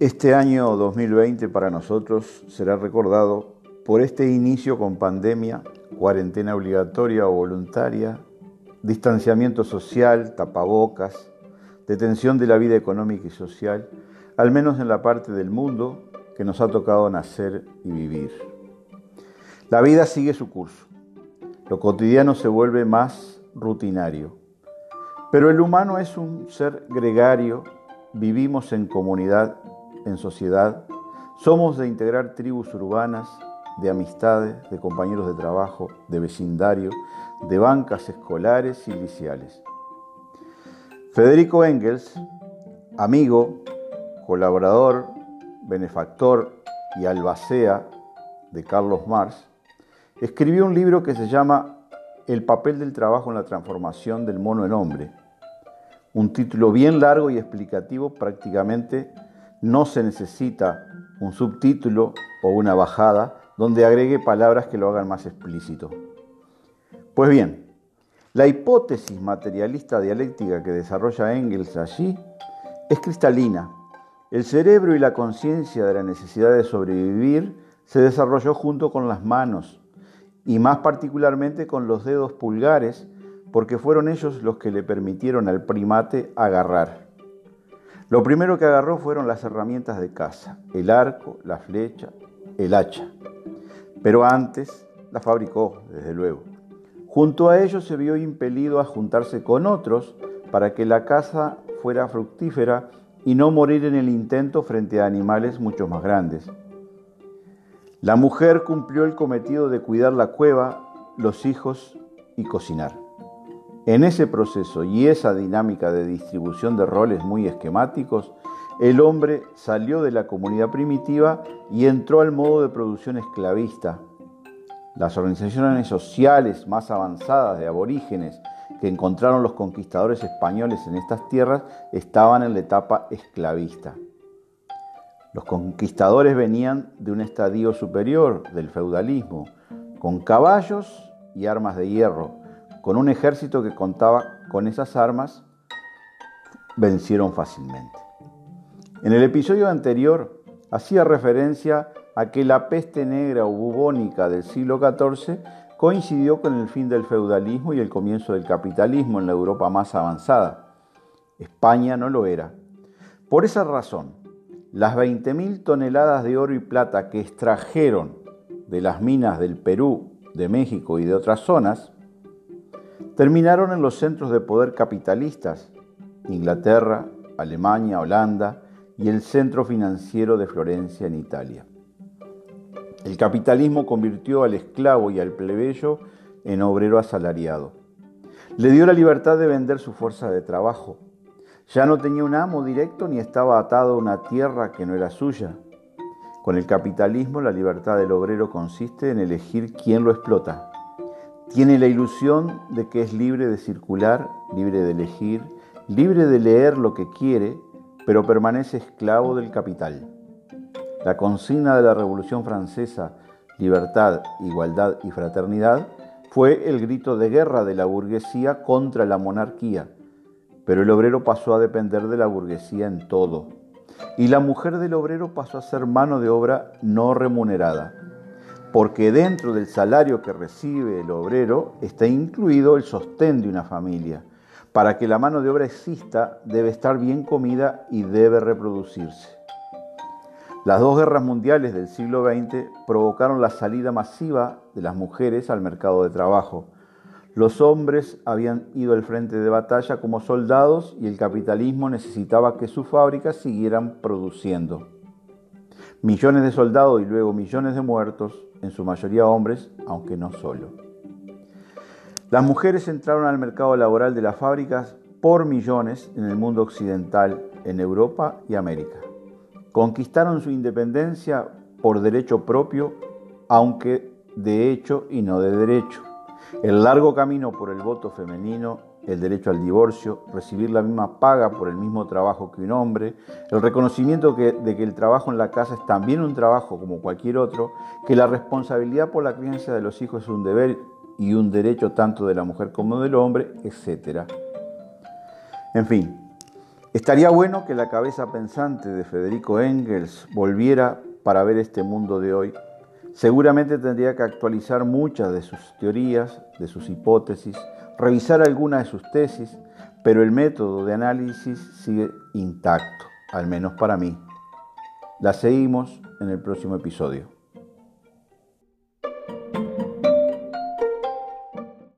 Este año 2020 para nosotros será recordado por este inicio con pandemia, cuarentena obligatoria o voluntaria, distanciamiento social, tapabocas, detención de la vida económica y social, al menos en la parte del mundo que nos ha tocado nacer y vivir. La vida sigue su curso. Lo cotidiano se vuelve más rutinario. Pero el humano es un ser gregario, vivimos en comunidad en sociedad, somos de integrar tribus urbanas, de amistades, de compañeros de trabajo, de vecindario, de bancas escolares y liciales. Federico Engels, amigo, colaborador, benefactor y albacea de Carlos Marx, escribió un libro que se llama El papel del trabajo en la transformación del mono en hombre, un título bien largo y explicativo prácticamente no se necesita un subtítulo o una bajada donde agregue palabras que lo hagan más explícito. Pues bien, la hipótesis materialista dialéctica que desarrolla Engels allí es cristalina. El cerebro y la conciencia de la necesidad de sobrevivir se desarrolló junto con las manos y más particularmente con los dedos pulgares porque fueron ellos los que le permitieron al primate agarrar. Lo primero que agarró fueron las herramientas de caza, el arco, la flecha, el hacha. Pero antes la fabricó, desde luego. Junto a ello se vio impelido a juntarse con otros para que la caza fuera fructífera y no morir en el intento frente a animales mucho más grandes. La mujer cumplió el cometido de cuidar la cueva, los hijos y cocinar. En ese proceso y esa dinámica de distribución de roles muy esquemáticos, el hombre salió de la comunidad primitiva y entró al modo de producción esclavista. Las organizaciones sociales más avanzadas de aborígenes que encontraron los conquistadores españoles en estas tierras estaban en la etapa esclavista. Los conquistadores venían de un estadio superior del feudalismo, con caballos y armas de hierro, con un ejército que contaba con esas armas, vencieron fácilmente. En el episodio anterior hacía referencia a que la peste negra o bubónica del siglo XIV coincidió con el fin del feudalismo y el comienzo del capitalismo en la Europa más avanzada. España no lo era. Por esa razón, las 20.000 toneladas de oro y plata que extrajeron de las minas del Perú, de México y de otras zonas, terminaron en los centros de poder capitalistas, Inglaterra, Alemania, Holanda y el centro financiero de Florencia en Italia. El capitalismo convirtió al esclavo y al plebeyo en obrero asalariado. Le dio la libertad de vender su fuerza de trabajo. Ya no tenía un amo directo ni estaba atado a una tierra que no era suya. Con el capitalismo la libertad del obrero consiste en elegir quién lo explota tiene la ilusión de que es libre de circular, libre de elegir, libre de leer lo que quiere, pero permanece esclavo del capital. La consigna de la Revolución Francesa, libertad, igualdad y fraternidad, fue el grito de guerra de la burguesía contra la monarquía, pero el obrero pasó a depender de la burguesía en todo, y la mujer del obrero pasó a ser mano de obra no remunerada porque dentro del salario que recibe el obrero está incluido el sostén de una familia. Para que la mano de obra exista debe estar bien comida y debe reproducirse. Las dos guerras mundiales del siglo XX provocaron la salida masiva de las mujeres al mercado de trabajo. Los hombres habían ido al frente de batalla como soldados y el capitalismo necesitaba que sus fábricas siguieran produciendo. Millones de soldados y luego millones de muertos en su mayoría hombres, aunque no solo. Las mujeres entraron al mercado laboral de las fábricas por millones en el mundo occidental, en Europa y América. Conquistaron su independencia por derecho propio, aunque de hecho y no de derecho. El largo camino por el voto femenino el derecho al divorcio, recibir la misma paga por el mismo trabajo que un hombre, el reconocimiento de que el trabajo en la casa es también un trabajo como cualquier otro, que la responsabilidad por la crianza de los hijos es un deber y un derecho tanto de la mujer como del hombre, etc. En fin, Estaría bueno que la cabeza pensante de Federico Engels volviera para ver este mundo de hoy. Seguramente tendría que actualizar muchas de sus teorías, de sus hipótesis, revisar algunas de sus tesis, pero el método de análisis sigue intacto, al menos para mí. La seguimos en el próximo episodio.